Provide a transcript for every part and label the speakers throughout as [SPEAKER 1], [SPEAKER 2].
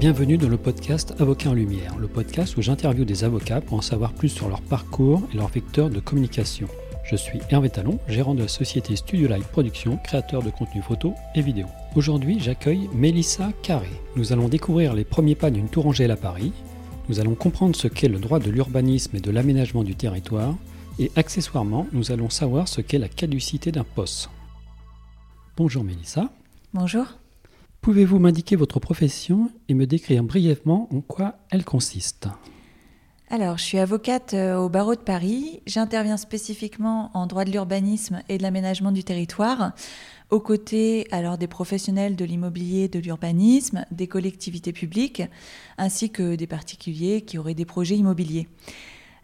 [SPEAKER 1] Bienvenue dans le podcast Avocat en Lumière, le podcast où j'interviewe des avocats pour en savoir plus sur leur parcours et leur vecteur de communication. Je suis Hervé Talon, gérant de la société Studio Live Production, créateur de contenu photo et vidéo. Aujourd'hui, j'accueille Mélissa Carré. Nous allons découvrir les premiers pas d'une tourangelle à Paris. Nous allons comprendre ce qu'est le droit de l'urbanisme et de l'aménagement du territoire. Et accessoirement, nous allons savoir ce qu'est la caducité d'un poste. Bonjour Mélissa.
[SPEAKER 2] Bonjour.
[SPEAKER 1] Pouvez-vous m'indiquer votre profession et me décrire brièvement en quoi elle consiste?
[SPEAKER 2] Alors, je suis avocate euh, au barreau de Paris. J'interviens spécifiquement en droit de l'urbanisme et de l'aménagement du territoire, aux côtés alors des professionnels de l'immobilier, de l'urbanisme, des collectivités publiques, ainsi que des particuliers qui auraient des projets immobiliers.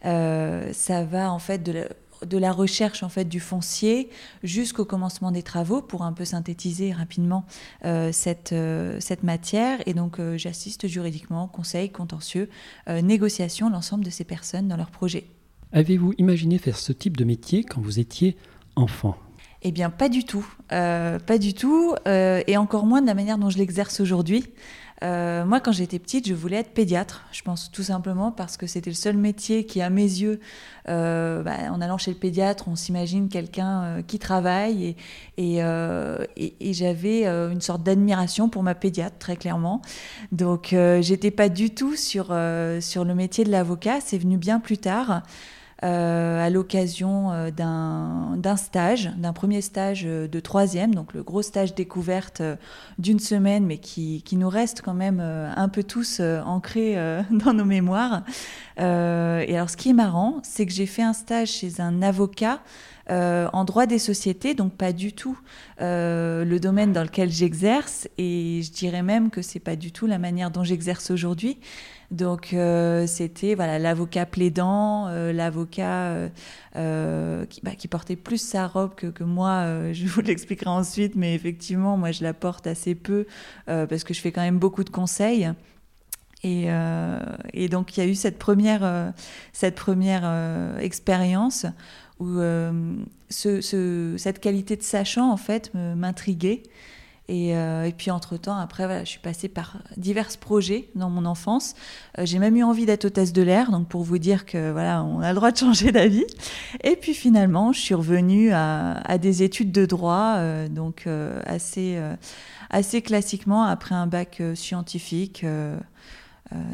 [SPEAKER 2] Euh, ça va en fait de la, de la recherche en fait du foncier jusqu'au commencement des travaux pour un peu synthétiser rapidement euh, cette, euh, cette matière et donc euh, j'assiste juridiquement conseil contentieux négociation l'ensemble de ces personnes dans leurs projets.
[SPEAKER 1] Avez-vous imaginé faire ce type de métier quand vous étiez enfant?
[SPEAKER 2] Eh bien, pas du tout. pas du tout. et encore moins de la manière dont je l'exerce aujourd'hui. Euh, moi, quand j'étais petite, je voulais être pédiatre. Je pense tout simplement parce que c'était le seul métier qui, à mes yeux, euh, bah, en allant chez le pédiatre, on s'imagine quelqu'un euh, qui travaille. Et, et, j'avais une sorte d'admiration pour ma pédiatre, très clairement. Donc, j'étais pas du tout sur, sur le métier de l'avocat. C'est venu bien plus tard. Euh, à l'occasion euh, d'un stage, d'un premier stage euh, de troisième, donc le gros stage découverte d'une semaine, mais qui, qui, nous reste quand même un peu tous ancrés dans nos mémoires. et alors ce qui est marrant, c'est que j'ai fait un stage chez un avocat en droit des sociétés, donc pas du tout le domaine dans lequel j'exerce, et je dirais même que c'est pas du tout la manière dont j'exerce aujourd'hui. Donc euh, c'était voilà l'avocat plaidant, euh, l'avocat euh, qui, bah, qui, portait plus sa robe que, que moi. je vous l'expliquerai ensuite, mais effectivement moi je la porte assez peu parce que je fais quand même beaucoup de conseils. Et, et donc il y a eu cette première, cette première expérience où ce, cette qualité de sachant en fait m'intriguait. Euh, et, puis entre-temps, après, voilà, je suis passée par divers projets dans mon enfance. Euh, j'ai même eu envie d'être hôtesse de l'air, donc pour vous dire que voilà, on a le droit de changer d'avis. Et puis finalement, je suis revenue à, des études de droit, euh, donc assez, assez classiquement après un bac scientifique.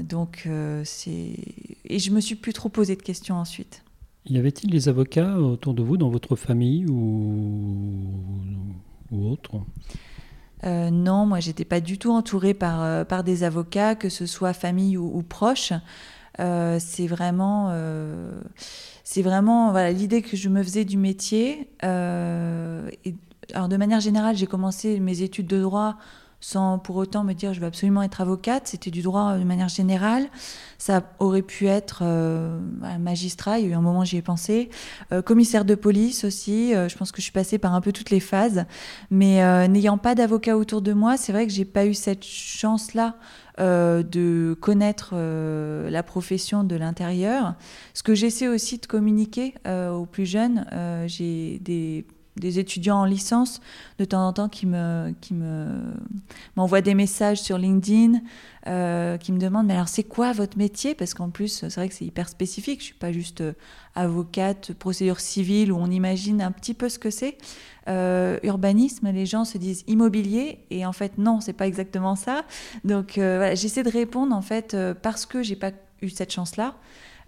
[SPEAKER 2] donc c'est et je me suis plus trop posé de questions ensuite.
[SPEAKER 1] Y avait-il des avocats autour de vous dans votre famille ou, ou autre?
[SPEAKER 2] Euh, non, moi, j'étais pas du tout entourée par, euh, par des avocats, que ce soit famille ou, proches. Euh, c'est vraiment, c'est vraiment voilà, l'idée que je me faisais du métier. Alors, de manière générale, j'ai commencé mes études de droit sans pour autant me dire je veux absolument être avocate. C'était du droit de manière générale. Ça aurait pu être euh, magistrat, il y a eu un moment j'y ai pensé. Euh, commissaire de police aussi, euh, je pense que je suis passée par un peu toutes les phases. Mais n'ayant pas d'avocat autour de moi, c'est vrai que j'ai pas eu cette chance-là. de connaître la profession de l'intérieur. Ce que j'essaie aussi de communiquer aux plus jeunes, j'ai des des étudiants en licence de temps en temps qui me qui me m'envoient des messages sur LinkedIn euh, qui me demandent mais alors c'est quoi votre métier? Parce qu'en plus c'est vrai que c'est hyper spécifique. Je suis pas juste euh, avocate procédure civile où on imagine un petit peu ce que c'est. Euh, urbanisme les gens se disent immobilier et en fait non c'est pas exactement ça. Donc voilà, j'essaie de répondre en fait parce que j'ai pas eu cette chance là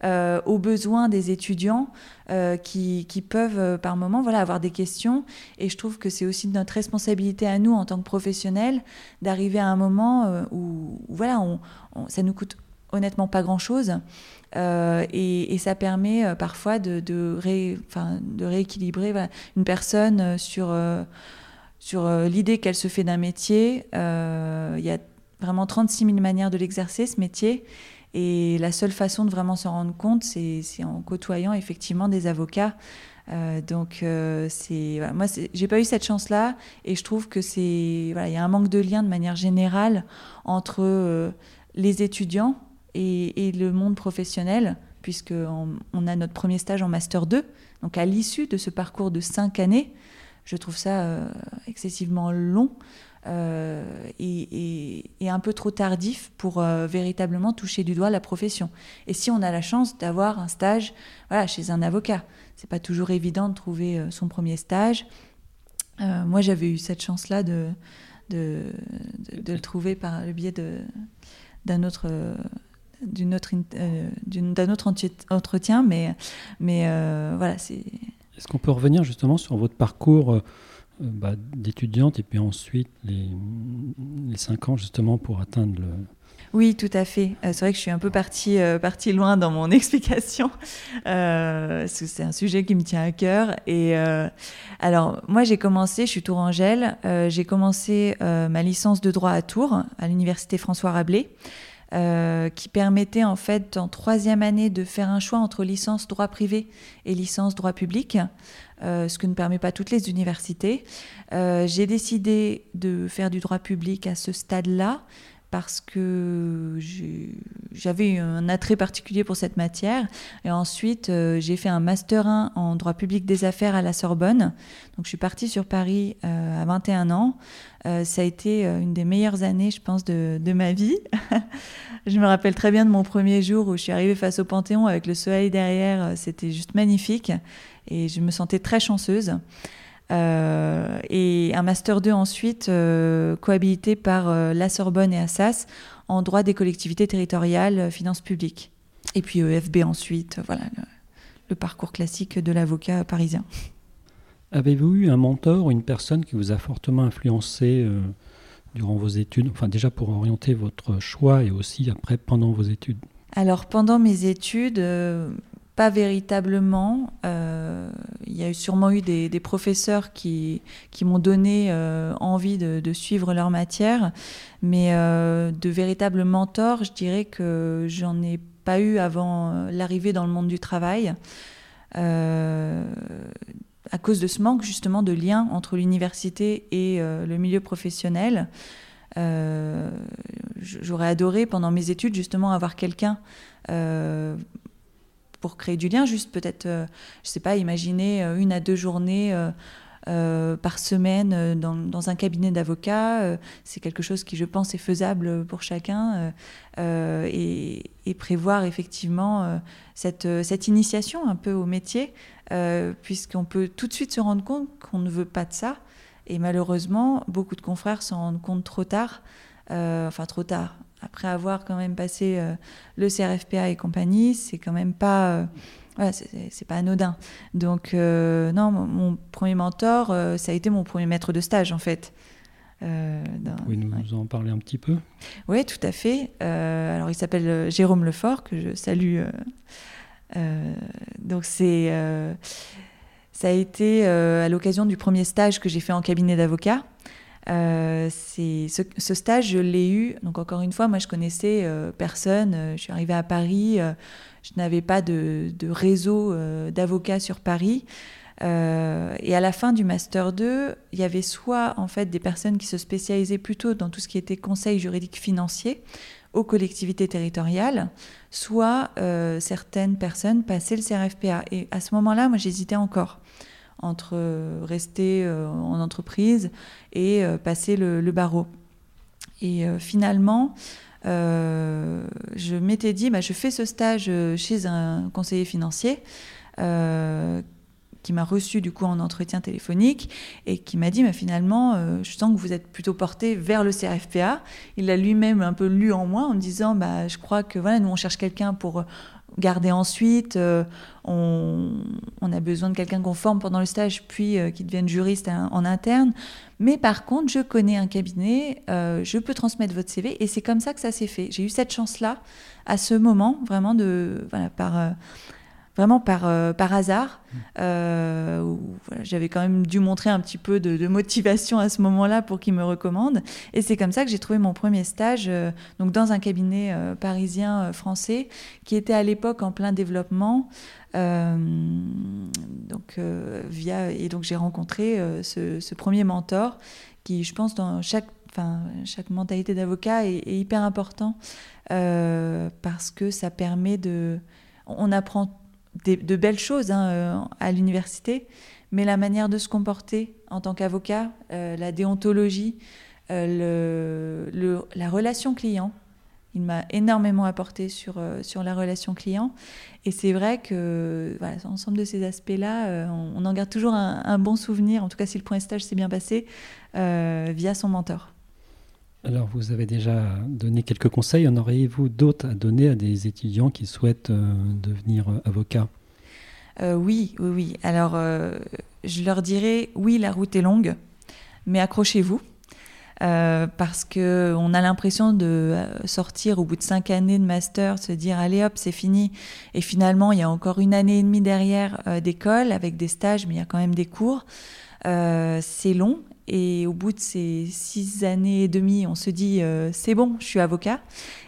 [SPEAKER 2] euh, aux besoins des étudiants euh, qui, peuvent euh, par moment voilà, avoir des questions. Et je trouve que c'est aussi notre responsabilité à nous en tant que professionnels d'arriver à un moment où, voilà, on, ça nous coûte honnêtement pas grand-chose. et, ça permet parfois de rééquilibrer une personne sur, sur l'idée qu'elle se fait d'un métier. Il y a vraiment 36 000 manières de l'exercer, ce métier. Et la seule façon de vraiment s'en rendre compte, c'est en côtoyant effectivement des avocats. Euh, donc euh, c'est voilà, moi j'ai pas eu cette chance là et je trouve que c'est il y a un manque de lien de manière générale entre euh, les étudiants et, le monde professionnel puisque on, a notre premier stage en master 2 donc à l'issue de ce parcours de cinq années je trouve ça excessivement long est, un peu trop tardif pour véritablement toucher du doigt la profession. Et si on a la chance d'avoir un stage voilà, chez un avocat, c'est pas toujours évident de trouver son premier stage. moi, j'avais eu cette chance-là de, de, de, le trouver par le biais d'un autre autre euh, autre entretien mais mais euh, voilà c'est
[SPEAKER 1] est-ce qu'on peut revenir justement sur votre parcours euh, bah, d'étudiante et puis ensuite les, les cinq ans justement pour atteindre le
[SPEAKER 2] oui, tout à fait. c'est vrai que je suis un peu partie, partie loin dans mon explication, parce que c'est un sujet qui me tient à cœur. Et alors, moi, j'ai commencé, je suis tourangelle, j'ai commencé ma licence de droit à Tours, à l'université François Rabelais. Euh, qui permettait en fait en troisième année de faire un choix entre licence droit privé et licence droit public, euh, ce que ne permet pas toutes les universités. Euh, j'ai décidé de faire du droit public à ce stade-là parce que j'avais un attrait particulier pour cette matière. Et ensuite, j'ai fait un Master 1 en droit public des affaires à la Sorbonne. Donc, je suis partie sur Paris à 21 ans. ça a été une des meilleures années, je pense, de, ma vie. Je me rappelle très bien de mon premier jour où je suis arrivée face au Panthéon avec le soleil derrière. Euh, c'était juste magnifique et je me sentais très chanceuse. Euh, et un Master 2 ensuite, euh, cohabité par la Sorbonne et Assas en droit des collectivités territoriales, finances publiques. Et puis EFB ensuite, voilà, le, parcours classique de l'avocat parisien.
[SPEAKER 1] Avez-vous eu un mentor ou une personne qui vous a fortement influencé durant vos études? Enfin, déjà pour orienter votre choix et aussi après pendant vos études
[SPEAKER 2] Alors, pendant mes études, euh, pas véritablement. Euh, il y a sûrement eu des, professeurs qui, qui m'ont donné euh, envie de, suivre leur matière, mais de véritables mentors, je dirais que j'en ai pas eu avant l'arrivée dans le monde du travail à cause de ce manque justement de lien entre l'université et euh, le milieu professionnel. Euh, j'aurais adoré pendant mes études justement avoir quelqu'un euh, pour créer du lien, juste peut-être, je sais pas, imaginer une à deux journées euh, par semaine euh, dans, un cabinet d'avocat. Euh, c'est quelque chose qui, je pense, est faisable pour chacun et, prévoir effectivement cette, initiation un peu au métier, puisqu'on peut tout de suite se rendre compte qu'on ne veut pas de ça. Et malheureusement, beaucoup de confrères s'en rendent compte trop tard, enfin trop tard. Après avoir quand même passé le CRFPA et compagnie, c'est quand même pas voilà, c'est pas anodin. Donc, euh, non, mon, premier mentor, euh, ça a été mon premier maître de stage, en fait.
[SPEAKER 1] Euh, Vous nous en parler un petit peu
[SPEAKER 2] Oui, tout à fait. Euh, alors, il s'appelle Jérôme Lefort, que je salue. donc, c'est. ça a été à l'occasion du premier stage que j'ai fait en cabinet d'avocat. C'est ce, stage, je l'ai eu. Donc encore une fois, moi je connaissais personne. je suis arrivée à Paris. Je n'avais pas de, réseau euh, d'avocats sur Paris. Euh, et à la fin du master 2, il y avait soit en fait des personnes qui se spécialisaient plutôt dans tout ce qui était conseil juridique financier aux collectivités territoriales, soit euh, certaines personnes passaient le CRFPA. Et à ce moment-là, moi, j'hésitais encore entre rester en entreprise et passer le, barreau. Et finalement, euh, je m'étais dit, bah, je fais ce stage euh, chez un conseiller financier euh, qui m'a reçu du coup en entretien téléphonique et qui m'a dit mais finalement je sens que vous êtes plutôt porté vers le CRFPA. Il l'a lui-même un peu lu en moi en me disant bah je crois que voilà nous on cherche quelqu'un pour garder ensuite. Euh, on, a besoin de quelqu'un qu'on forme pendant le stage, puis euh, qui devienne juriste en, interne. Mais par contre, je connais un cabinet, euh, je peux transmettre votre CV, et c'est comme ça que ça s'est fait. J'ai eu cette chance-là, à ce moment, vraiment, de, voilà, par vraiment par, euh, par hasard. Euh, J'avais quand même dû montrer un petit peu de, motivation à ce moment-là pour qu'il me recommande. Et c'est comme ça que j'ai trouvé mon premier stage euh, donc dans un cabinet euh, parisien français qui était à l'époque en plein développement. donc, via, et donc j'ai rencontré ce, premier mentor qui, je pense, dans chaque, chaque mentalité d'avocat est, est, hyper important parce que ça permet de... On apprend de belles choses hein, euh, à l'université, mais la manière de se comporter en tant qu'avocat, euh, la déontologie, le, la relation client. Il m'a énormément apporté sur, sur la relation client. Et c'est vrai que voilà, ensemble de ces aspects-là, on, en garde toujours un, un, bon souvenir, en tout cas si le point stage s'est bien passé, via son mentor.
[SPEAKER 1] Alors, vous avez déjà donné quelques conseils. En auriez-vous d'autres à donner à des étudiants qui souhaitent euh, devenir euh, avocats?
[SPEAKER 2] Euh, Oui, oui, oui. Alors, je leur dirais, oui, la route est longue, mais accrochez-vous. parce qu'on a l'impression de sortir au bout de cinq années de master, se dire allez hop, c'est fini. Et finalement, il y a encore une année et demie derrière d'école avec des stages, mais il y a quand même des cours. C'est long et au bout de ces six années et demie, on se dit euh, c'est bon, je suis avocat.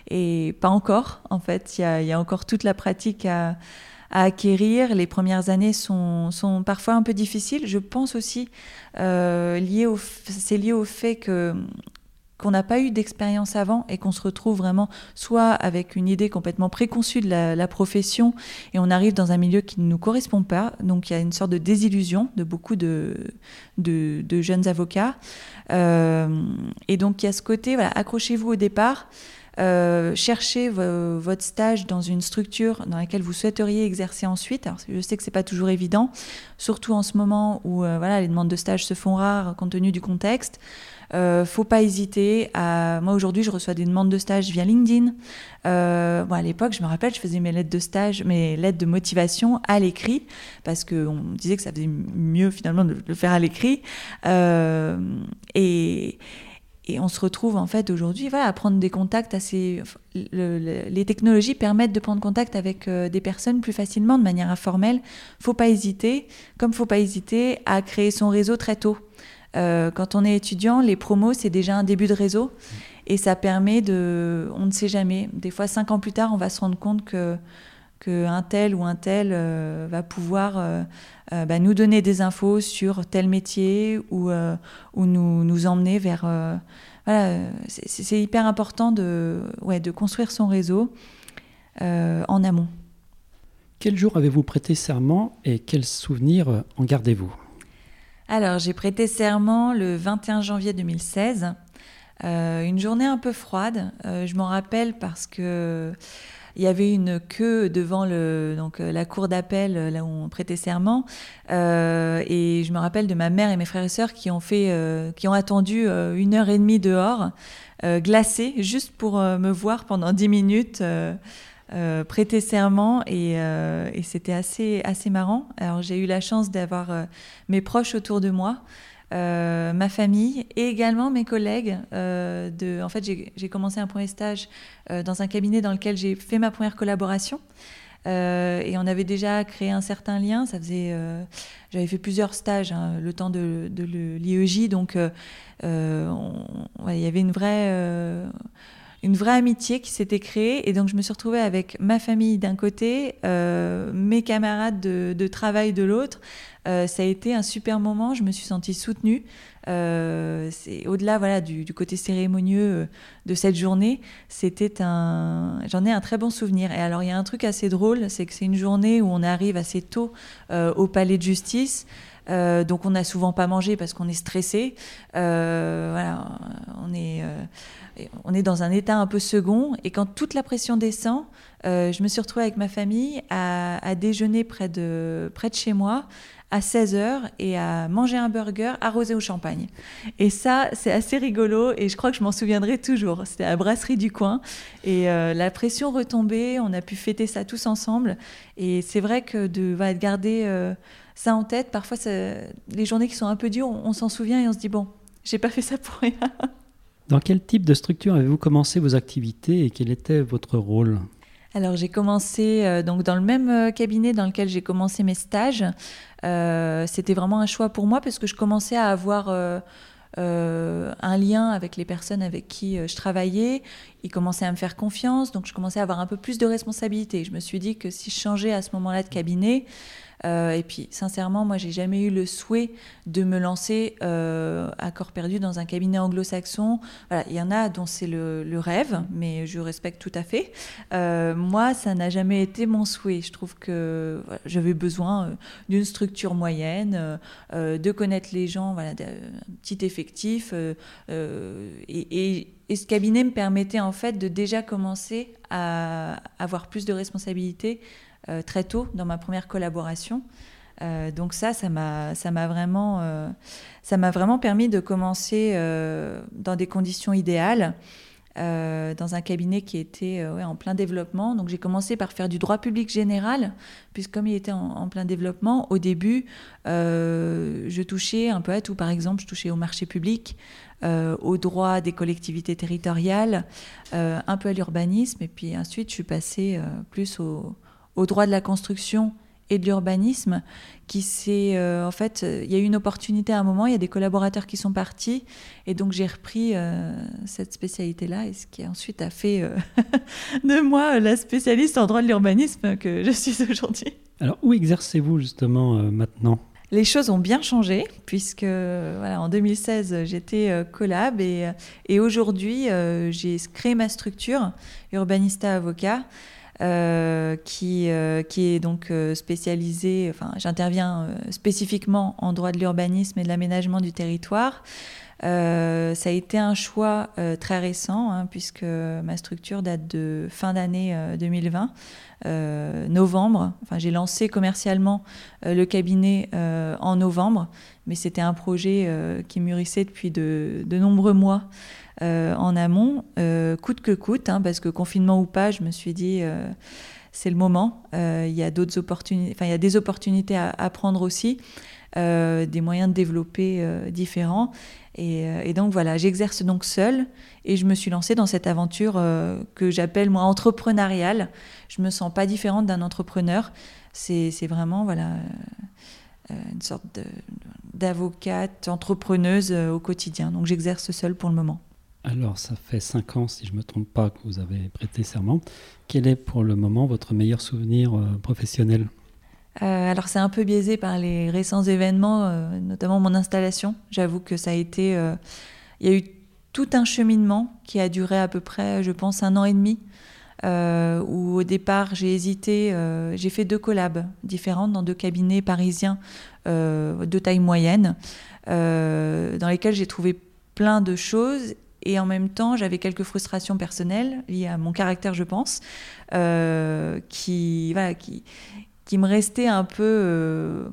[SPEAKER 2] Et pas encore, en fait. Il y a, encore toute la pratique à, acquérir. Les premières années sont, sont, parfois un peu difficiles. Je pense aussi, euh, lié c'est lié au fait que qu'on n'a pas eu d'expérience avant et qu'on se retrouve vraiment soit avec une idée complètement préconçue de la, profession et on arrive dans un milieu qui ne nous correspond pas. Donc il y a une sorte de désillusion de beaucoup de, jeunes avocats. Euh, et donc il y a ce côté, voilà, accrochez-vous au départ. Euh, cherchez votre stage dans une structure dans laquelle vous souhaiteriez exercer ensuite. Alors, je sais que c'est pas toujours évident, surtout en ce moment où euh, voilà, les demandes de stage se font rares compte tenu du contexte. Euh, faut pas hésiter à. Moi aujourd'hui, je reçois des demandes de stage via LinkedIn. Euh, bon, à l'époque, je me rappelle, je faisais mes lettres de stage, mes lettres de motivation à l'écrit parce qu'on disait que ça faisait mieux finalement de le faire à l'écrit. Euh, et, et on se retrouve en fait aujourd'hui voilà, à prendre des contacts assez. les technologies permettent de prendre contact avec euh, des personnes plus facilement, de manière informelle. Faut pas hésiter, comme faut pas hésiter à créer son réseau très tôt. Euh, quand on est étudiant, les promos, c'est déjà un début de réseau. Et ça permet de. On ne sait jamais. Des fois, cinq ans plus tard, on va se rendre compte que qu'un tel ou un tel euh, va pouvoir euh, bah, nous donner des infos sur tel métier ou, ou nous, nous, emmener vers... voilà, c'est hyper important de, ouais, de construire son réseau en amont.
[SPEAKER 1] Quel jour avez-vous prêté serment et quels souvenirs en gardez-vous?
[SPEAKER 2] Alors, j'ai prêté serment le 21 janvier 2016. Euh, une journée un peu froide. Euh, je m'en rappelle parce que il y avait une queue devant donc, la cour d'appel, là où on prêtait serment. Euh, et je me rappelle de ma mère et mes frères et sœurs qui ont, fait, qui ont attendu une heure et demie dehors, glacés, juste pour me voir pendant dix minutes. Euh, prêter serment euh, et, c'était assez, assez marrant. Alors j'ai eu la chance d'avoir euh, mes proches autour de moi, ma famille et également mes collègues. en fait, j'ai commencé un premier stage dans un cabinet dans lequel j'ai fait ma première collaboration. et on avait déjà créé un certain lien. Ça faisait, j'avais fait plusieurs stages hein, le temps de, de l'IEJ, donc il y avait une vraie une vraie amitié qui s'était créée. Et donc, je me suis retrouvée avec ma famille d'un côté, euh, mes camarades de, travail de l'autre. Euh, ça a été un super moment. Je me suis sentie soutenue. Euh, c'est au-delà voilà du, côté cérémonieux de cette journée. C'était un, j'en ai un très bon souvenir. Et alors, il y a un truc assez drôle, c'est que c'est une journée où on arrive assez tôt au palais de justice. Donc on n'a souvent pas mangé parce qu'on est stressé. voilà, on est on est dans un état un peu second. Et quand toute la pression descend, euh, je me suis retrouvée avec ma famille à, déjeuner près de, près de chez moi à 16h et à manger un burger arrosé au champagne. Et ça, c'est assez rigolo et je crois que je m'en souviendrai toujours. C'était à la brasserie du coin et euh, la pression retombée, on a pu fêter ça tous ensemble. Et c'est vrai que de, va garder euh, ça en tête, parfois les journées qui sont un peu dures, on, on s'en souvient et on se dit bon, j'ai pas fait ça pour rien.
[SPEAKER 1] Dans quel type de structure avez-vous commencé vos activités et quel était votre rôle?
[SPEAKER 2] Alors j'ai commencé euh, donc dans le même euh, cabinet dans lequel j'ai commencé mes stages. Euh, c'était vraiment un choix pour moi parce que je commençais à avoir un lien avec les personnes avec qui je travaillais. Ils commençaient à me faire confiance, donc je commençais à avoir un peu plus de responsabilité. Je me suis dit que si je changeais à ce moment-là de cabinet, Euh, et puis, sincèrement, moi, j'ai jamais eu le souhait de me lancer euh, à corps perdu dans un cabinet anglo-saxon. Il y en a dont c'est le, rêve, mais je respecte tout à fait. Euh, moi, ça n'a jamais été mon souhait. Je trouve que j'avais besoin d'une structure moyenne, de connaître les gens, voilà, d'un petit effectif. et, et ce cabinet me permettait en fait de déjà commencer à avoir plus de responsabilités très tôt dans ma première collaboration. Euh, donc ça, ça m'a, vraiment, euh, vraiment permis de commencer dans des conditions idéales. dans un cabinet qui était en plein développement. Donc j'ai commencé par faire du droit public général, puisque comme il était en, plein développement, au début, je touchais un peu à tout. Par exemple, je touchais au marché public, au droit des collectivités territoriales, un peu à l'urbanisme, et puis ensuite je suis passée plus au, au droit de la construction et de l'urbanisme, qui s'est euh, en fait, il y a eu une opportunité à un moment, il y a des collaborateurs qui sont partis, et donc j'ai repris euh, cette spécialité-là, et ce qui ensuite a fait euh, de moi la spécialiste en droit de l'urbanisme que je suis aujourd'hui.
[SPEAKER 1] Alors où exercez-vous justement maintenant?
[SPEAKER 2] Les choses ont bien changé puisque voilà, en 2016 j'étais collab et, et aujourd'hui j'ai créé ma structure Urbanista Avocat euh, qui, euh, qui est donc euh, spécialisé, enfin j'interviens spécifiquement en droit de l'urbanisme et de l'aménagement du territoire. ça a été un choix très récent, hein, puisque ma structure date de fin d'année 2020, novembre. Enfin, j'ai lancé commercialement le cabinet en novembre, mais c'était un projet qui mûrissait depuis de, de nombreux mois. Euh, en amont, euh, coûte que coûte, hein, parce que confinement ou pas, je me suis dit euh, c'est le moment. Il y a y a des opportunités à, prendre aussi, des moyens de développer différents. Et, donc voilà, j'exerce donc seule et je me suis lancée dans cette aventure que j'appelle moi entrepreneuriale. Je me sens pas différente d'un entrepreneur. C'est vraiment voilà une sorte d'avocate entrepreneuse au quotidien. Donc j'exerce seule pour le moment.
[SPEAKER 1] Alors, ça fait cinq ans, si je ne me trompe pas, que vous avez prêté serment. Quel est pour le moment votre meilleur souvenir euh, professionnel?
[SPEAKER 2] Euh, alors c'est un peu biaisé par les récents événements, euh, notamment mon installation. J'avoue que ça a été... Il y a eu tout un cheminement qui a duré à peu près, je pense, un an et demi, où au départ j'ai hésité, j'ai fait deux collabs différentes dans deux cabinets parisiens de taille moyenne, dans lesquels j'ai trouvé plein de choses et en même temps, j'avais quelques frustrations personnelles liées à mon caractère, je pense, euh, qui, voilà, qui, qui me restaient un peu euh,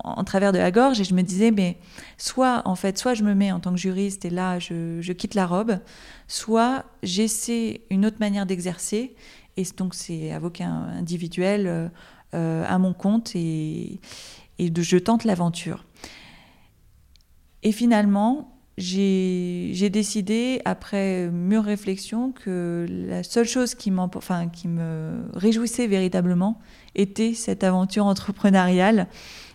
[SPEAKER 2] en travers de la gorge. Et je me disais, mais soit, en fait, soit je me mets en tant que juriste et là, je, je quitte la robe, soit j'essaie une autre manière d'exercer. Et donc, c'est avocat individuel euh, à mon compte et, et je tente l'aventure. Et finalement, j'ai décidé, après mûre réflexion, que la seule chose qui, enfin, qui me réjouissait véritablement était cette aventure entrepreneuriale.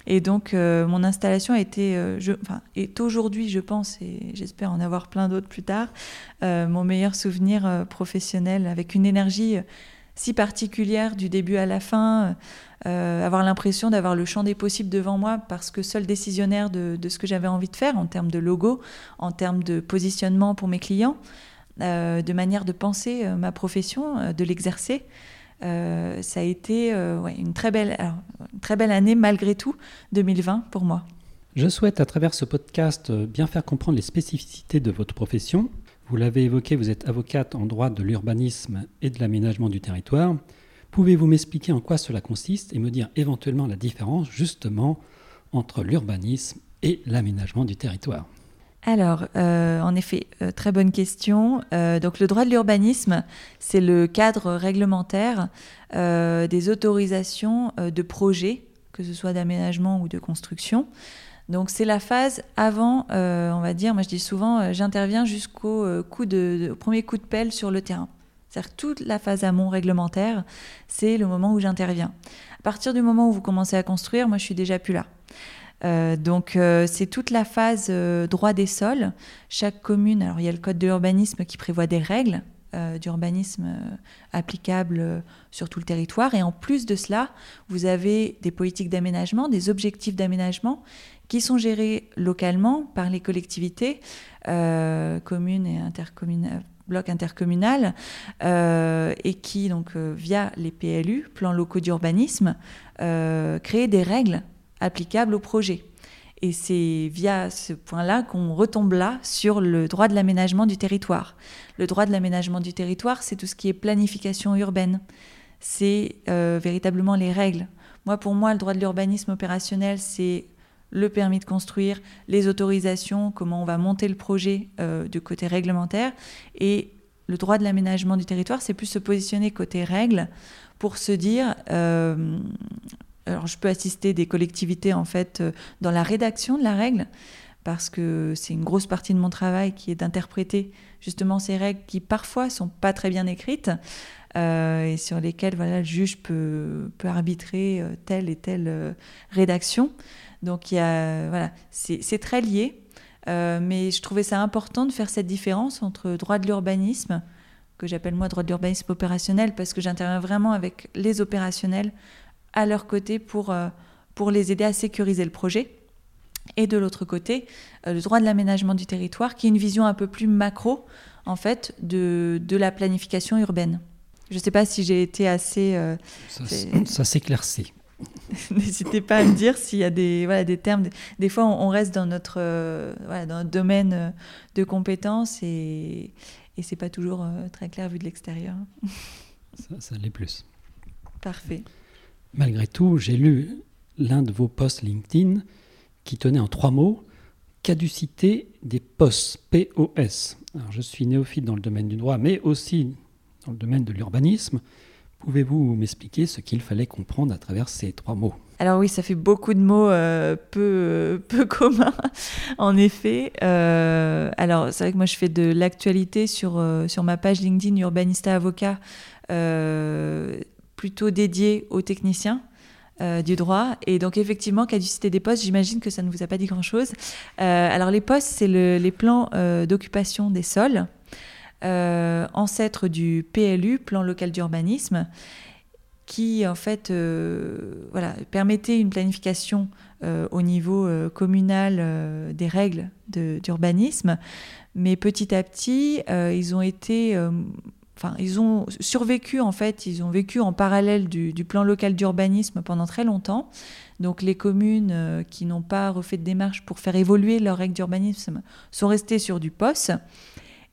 [SPEAKER 2] Et donc, euh, mon installation a été, euh, enfin, est aujourd'hui, je pense, et j'espère en avoir plein d'autres plus tard, euh, mon meilleur souvenir professionnel avec une énergie si particulière du début à la fin, euh, avoir l'impression d'avoir le champ des possibles devant moi parce que seul décisionnaire de, ce que j'avais envie de faire en termes de logo, en termes de positionnement pour mes clients, euh, de manière de penser euh, ma profession, de l'exercer. ça a été une, très belle, une très belle année malgré tout, 2020 pour moi.
[SPEAKER 1] Je souhaite à travers ce podcast bien faire comprendre les spécificités de votre profession vous l'avez évoqué, vous êtes avocate en droit de l'urbanisme et de l'aménagement du territoire. Pouvez-vous m'expliquer en quoi cela consiste et me dire éventuellement la différence justement entre l'urbanisme et l'aménagement du territoire?
[SPEAKER 2] Alors, euh, en effet, euh, très bonne question. Euh, donc, le droit de l'urbanisme, c'est le cadre réglementaire des autorisations de projets, que ce soit d'aménagement ou de construction, donc c'est la phase avant, euh, on va dire, moi je dis souvent, euh, j'interviens jusqu'au euh, premier coup de pelle sur le terrain. C'est-à-dire toute la phase amont réglementaire, c'est le moment où j'interviens. À partir du moment où vous commencez à construire, moi je suis déjà plus là. donc c'est toute la phase droit des sols. Chaque commune, alors il y a le code de l'urbanisme qui prévoit des règles d'urbanisme applicables sur tout le territoire. Et en plus de cela, vous avez des politiques d'aménagement, des objectifs d'aménagement qui sont gérés localement par les collectivités, communes et intercommunales bloc intercommunal euh, et qui, donc, euh, via les PLU, plans locaux d'urbanisme, euh, crée des règles applicables au projet. Et c'est via ce point-là qu'on retombe là sur le droit de l'aménagement du territoire. Le droit de l'aménagement du territoire, c'est tout ce qui est planification urbaine. C'est véritablement les règles. Moi, pour moi, le droit de l'urbanisme opérationnel, c'est le permis de construire, les autorisations, comment on va monter le projet euh, du côté réglementaire. Et le droit de l'aménagement du territoire, c'est plus se positionner côté règles pour se dire, euh, alors je peux assister des collectivités en fait euh, dans la rédaction de la règle, parce que c'est une grosse partie de mon travail qui est d'interpréter justement ces règles qui parfois sont pas très bien écrites. et sur lesquelles voilà, le juge peut, peut arbitrer telle et telle rédaction. Donc il y a, voilà, c'est très lié, euh, mais je trouvais ça important de faire cette différence entre droit de l'urbanisme, que j'appelle moi droit de l'urbanisme opérationnel, parce que j'interviens vraiment avec les opérationnels à leur côté pour, euh, pour les aider à sécuriser le projet. Et de l'autre côté, euh, le droit de l'aménagement du territoire, qui est une vision un peu plus macro, en fait, de, de la planification urbaine. Je ne sais pas si j'ai été assez...
[SPEAKER 1] ça, ça s'éclaircit.
[SPEAKER 2] N'hésitez pas à me dire s'il y a des, voilà, des termes. Des fois, on, reste dans notre, euh, voilà, dans notre domaine euh, de compétences et, et c'est pas toujours euh, très clair vu de l'extérieur.
[SPEAKER 1] Ça, ça l'est plus.
[SPEAKER 2] Parfait.
[SPEAKER 1] Malgré tout, j'ai lu l'un de vos posts LinkedIn qui tenait en trois mots caducité des POS, POS. Alors, je suis néophyte dans le domaine du droit, mais aussi dans le domaine de l'urbanisme. Pouvez-vous m'expliquer ce qu'il fallait comprendre à travers ces trois mots?
[SPEAKER 2] Alors oui, ça fait beaucoup de mots euh, peu, peu communs, en effet. Euh, alors c'est vrai que moi je fais de l'actualité sur, euh, sur ma page LinkedIn Urbanista Avocat, plutôt dédiée aux techniciens. du droit. Et donc, effectivement, caducité des postes, j'imagine que ça ne vous a pas dit grand-chose. alors, les postes, c'est le, les plans d'occupation des sols. Euh, ancêtre du PLU, plan local d'urbanisme, qui en fait euh, voilà, permettait une planification euh, au niveau communal des règles d'urbanisme. Mais petit à petit, ils ont été enfin, ils ont survécu en fait, ils ont vécu en parallèle du, du plan local d'urbanisme pendant très longtemps. Donc les communes qui n'ont pas refait de démarche pour faire évoluer leurs règles d'urbanisme sont restées sur du POS.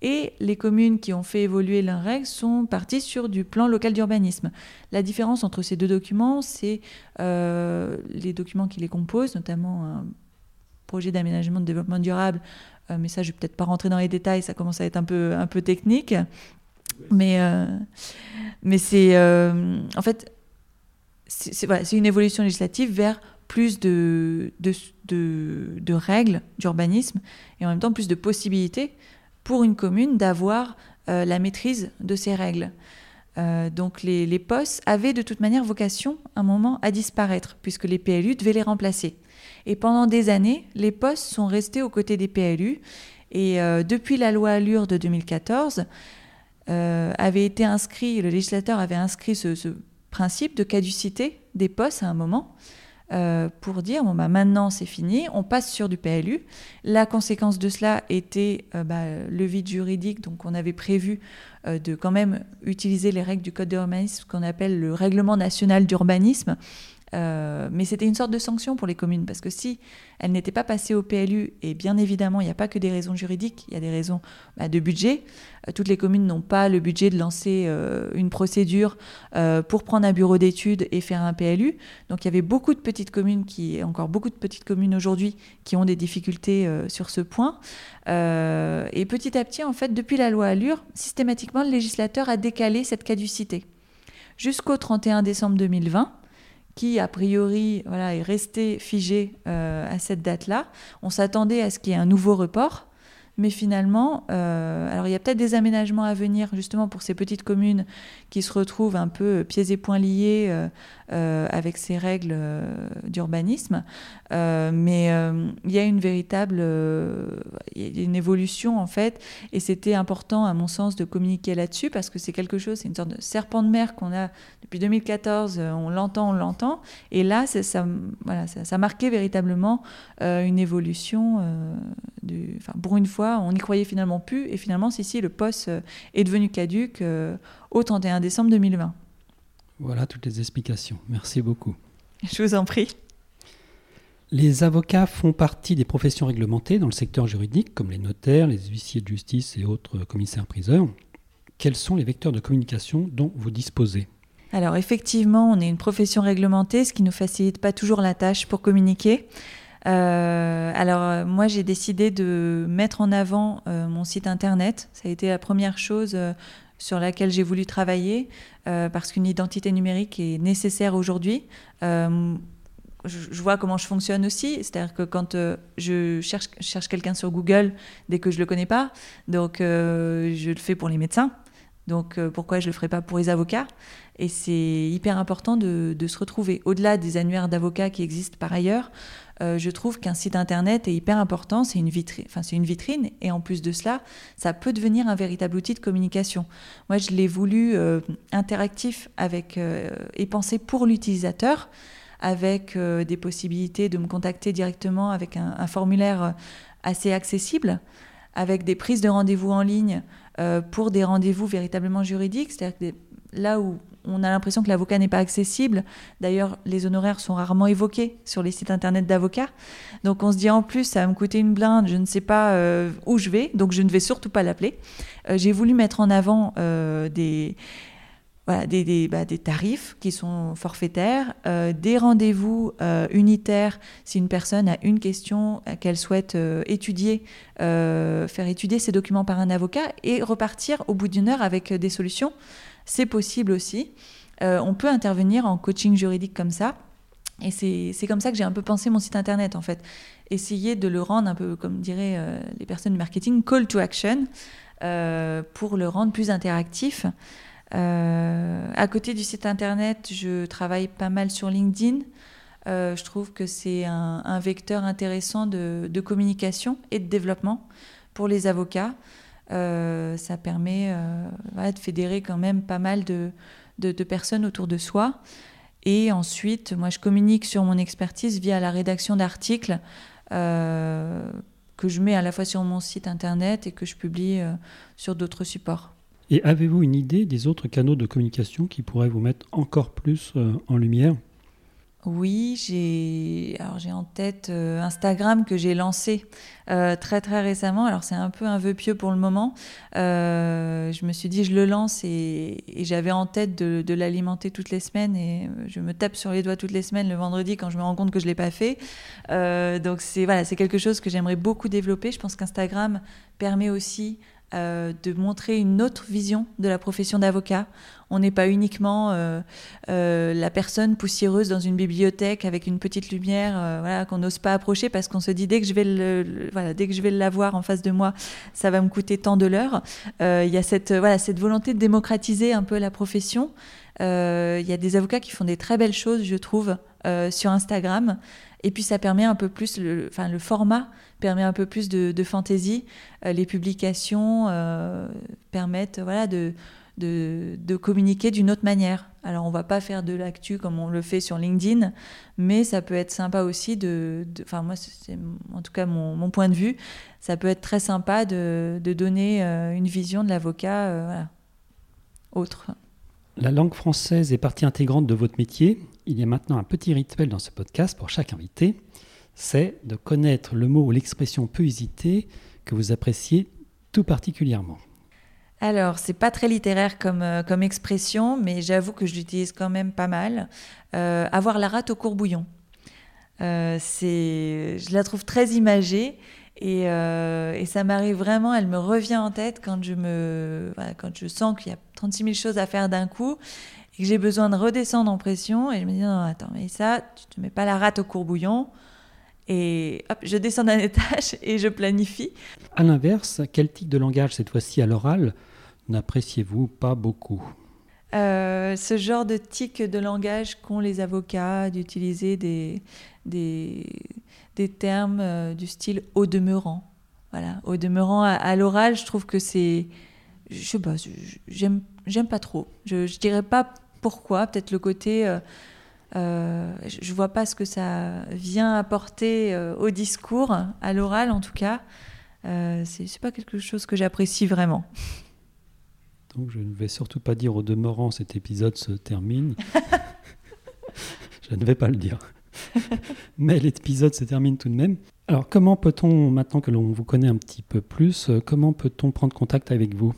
[SPEAKER 2] Et les communes qui ont fait évoluer règles sont parties sur du plan local d'urbanisme. La différence entre ces deux documents, c'est euh, les documents qui les composent, notamment un projet d'aménagement de développement durable. Euh, mais ça, je vais peut-être pas rentrer dans les détails, ça commence à être un peu, un peu technique. Mais, euh, mais c'est en fait c'est une évolution législative vers plus de, de, de règles d'urbanisme et en même temps plus de possibilités pour une commune d'avoir euh, la maîtrise de ces règles. Euh, donc les, les POS avaient de toute manière vocation un moment à disparaître, puisque les PLU devaient les remplacer. Et pendant des années, les POS sont restés aux côtés des PLU. Et euh, depuis la loi Allure de 2014, avait été inscrit, le législateur avait inscrit ce, principe de caducité des POS à un moment. Euh, pour dire bon bah maintenant c'est fini, on passe sur du PLU. La conséquence de cela était euh, bah, le vide juridique, donc on avait prévu euh, de quand même utiliser les règles du code d'urbanisme, qu'on appelle le règlement national d'urbanisme, euh, mais c'était une sorte de sanction pour les communes, parce que si elles n'étaient pas passées au PLU, et bien évidemment, il n'y a pas que des raisons juridiques, il y a des raisons bah, de budget. Euh, toutes les communes n'ont pas le budget de lancer euh, une procédure pour prendre un bureau d'études et faire un PLU. Donc il y avait beaucoup de petites communes, qui, encore beaucoup de petites communes aujourd'hui, qui ont des difficultés sur ce point. et petit à petit, en fait, depuis la loi Allure, systématiquement, le législateur a décalé cette caducité. Jusqu'au 31 décembre 2020, qui a priori voilà, est resté figé euh, à cette date-là. On s'attendait à ce qu'il y ait un nouveau report Mais finalement, euh, alors il y a peut-être des aménagements à venir justement pour ces petites communes qui se retrouvent un peu pieds et poings liés euh, euh, avec ces règles d'urbanisme. mais il y a une véritable une évolution en fait, et c'était important à mon sens de communiquer là-dessus parce que c'est quelque chose, c'est une sorte de serpent de mer qu'on a depuis 2014. on l'entend, on l'entend, et là, ça, voilà, ça, marquait véritablement une évolution. Du, pour une fois on n'y croyait finalement plus. Et finalement, si, si, le poste euh, est devenu caduque euh, au 31 décembre 2020.
[SPEAKER 1] Voilà toutes les explications. Merci beaucoup.
[SPEAKER 2] Je vous en prie.
[SPEAKER 1] Les avocats font partie des professions réglementées dans le secteur juridique, comme les notaires, les huissiers de justice et autres commissaires-priseurs. Quels sont les vecteurs de communication dont vous disposez?
[SPEAKER 2] Alors effectivement, on est une profession réglementée, ce qui ne facilite pas toujours la tâche pour communiquer. Euh, alors euh, moi j'ai décidé de mettre en avant euh, mon site internet. Ça a été la première chose sur laquelle j'ai voulu travailler parce qu'une identité numérique est nécessaire aujourd'hui. Je, vois comment je fonctionne aussi, c'est-à-dire que quand je cherche, cherche quelqu'un sur Google dès que je le connais pas, donc je le fais pour les médecins. Donc pourquoi je le ferais pas pour les avocats? Et c'est hyper important de, de se retrouver au-delà des annuaires d'avocats qui existent par ailleurs. Euh, je trouve qu'un site internet est hyper important, c'est une, vitrine, enfin, une vitrine, et en plus de cela, ça peut devenir un véritable outil de communication. Moi, je l'ai voulu euh, interactif avec, euh, et pensé pour l'utilisateur, avec des possibilités de me contacter directement avec un, formulaire assez accessible, avec des prises de rendez-vous en ligne pour des rendez-vous véritablement juridiques, c'est-à-dire là où on a l'impression que l'avocat n'est pas accessible. D'ailleurs, les honoraires sont rarement évoqués sur les sites internet d'avocats. Donc on se dit en plus, ça va me coûter une blinde, je ne sais pas euh, où je vais, donc je ne vais surtout pas l'appeler. Euh, j'ai voulu mettre en avant euh, des, bah, des, tarifs qui sont forfaitaires, des rendez-vous unitaires si une personne a une question qu'elle souhaite étudier, faire étudier ses documents par un avocat et repartir au bout d'une heure avec des solutions c'est possible aussi. Euh, on peut intervenir en coaching juridique comme ça. Et c'est comme ça que j'ai un peu pensé mon site internet en fait. Essayer de le rendre un peu, comme diraient euh, les personnes du marketing, call to action, euh, pour le rendre plus interactif. À côté du site internet, je travaille pas mal sur LinkedIn. je trouve que c'est un, vecteur intéressant de, communication et de développement pour les avocats. Euh, ça permet euh, de fédérer quand même pas mal de, personnes autour de soi. Et ensuite, moi, je communique sur mon expertise via la rédaction d'articles euh, que je mets à la fois sur mon site internet et que je publie sur d'autres supports.
[SPEAKER 1] Et avez-vous une idée des autres canaux de communication qui pourraient vous mettre encore plus en lumière?
[SPEAKER 2] Oui, j'ai en tête euh, Instagram que j'ai lancé euh, très très récemment. Alors c'est un peu un vœu pieux pour le moment. Euh, je me suis dit je le lance et, j'avais en tête de, l'alimenter toutes les semaines et je me tape sur les doigts toutes les semaines le vendredi quand je me rends compte que je l'ai pas fait. donc c'est voilà c'est quelque chose que j'aimerais beaucoup développer. Je pense qu'Instagram permet aussi euh, de montrer une autre vision de la profession d'avocat. On n'est pas uniquement euh, euh, la personne poussiéreuse dans une bibliothèque avec une petite lumière voilà, qu'on n'ose pas approcher parce qu'on se dit dès que je vais le, voilà, dès que je vais l'avoir en face de moi, ça va me coûter tant de l'heure. Il y a cette, voilà, cette volonté de démocratiser un peu la profession. Il y a des avocats qui font des très belles choses, je trouve, sur Instagram. Et puis ça permet un peu plus, le, enfin, le format permet un peu plus de, fantaisie. Euh, les publications euh, permettent voilà, de, de, communiquer d'une autre manière. Alors on va pas faire de l'actu comme on le fait sur LinkedIn, mais ça peut être sympa aussi de... Enfin moi c'est en tout cas mon, point de vue, ça peut être très sympa de, donner euh, une vision de l'avocat autre.
[SPEAKER 1] La langue française est partie intégrante de votre métier. Il y a maintenant un petit rituel dans ce podcast pour chaque invité. C'est de connaître le mot ou l'expression peu hésité que vous appréciez tout particulièrement.
[SPEAKER 2] Alors, c'est pas très littéraire comme, euh, expression, mais j'avoue que je l'utilise quand même pas mal. Euh, avoir la rate au courbouillon. Euh, je la trouve très imagée et, euh, et ça m'arrive vraiment, elle me revient en tête quand je, me, quand je sens qu'il y a 36 000 choses à faire d'un coup et que j'ai besoin de redescendre en pression. Et je me dis, non, attends, mais ça, tu te mets pas la rate au courbouillon. et hop, je descends d'un étage et je planifie.
[SPEAKER 1] À l'inverse, quel type de langage, cette fois-ci à l'oral, n'appréciez-vous pas beaucoup?
[SPEAKER 2] Euh, ce genre de tic de langage qu'ont les avocats, d'utiliser des, des, termes euh, du style au demeurant. Voilà, au demeurant, à, l'oral, je trouve que c'est. Je sais pas, j'aime, j'aime pas trop. Je, je dirais pas pourquoi, peut-être le côté. Euh, euh, je vois pas ce que ça vient apporter euh, au discours, à l'oral en tout cas. Euh, c'est pas quelque chose que j'apprécie vraiment.
[SPEAKER 1] Donc je ne vais surtout pas dire au demeurant cet épisode se termine. je ne vais pas le dire. Mais l'épisode se termine tout de même. Alors comment peut-on, maintenant que l'on vous connaît un petit peu plus, comment peut-on prendre contact avec vous?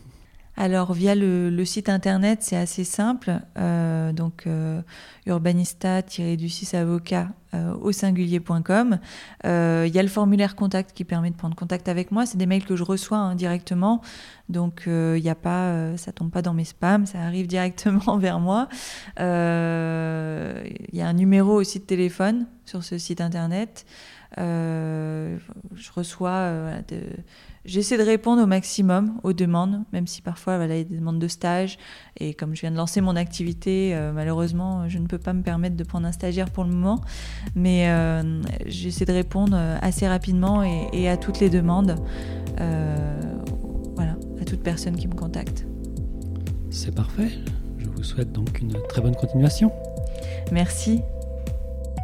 [SPEAKER 2] Alors via le, site internet, c'est assez simple. Euh, donc euh, urbanista-du6 avocat euh, au singulier.com. Il y a le formulaire contact qui permet de prendre contact avec moi. C'est des mails que je reçois hein, directement. Donc il y a pas, ça tombe pas dans mes spams, ça arrive directement vers moi. Il y a un numéro aussi de téléphone sur ce site internet. je reçois de J'essaie de répondre au maximum aux demandes, même si parfois voilà, il y a des demandes de stage. Et comme je viens de lancer mon activité, euh, malheureusement, je ne peux pas me permettre de prendre un stagiaire pour le moment. Mais euh, j'essaie de répondre euh, assez rapidement et, à toutes les demandes. voilà, à toute personne qui me contacte.
[SPEAKER 1] C'est parfait. Je vous souhaite donc une très bonne continuation.
[SPEAKER 2] Merci.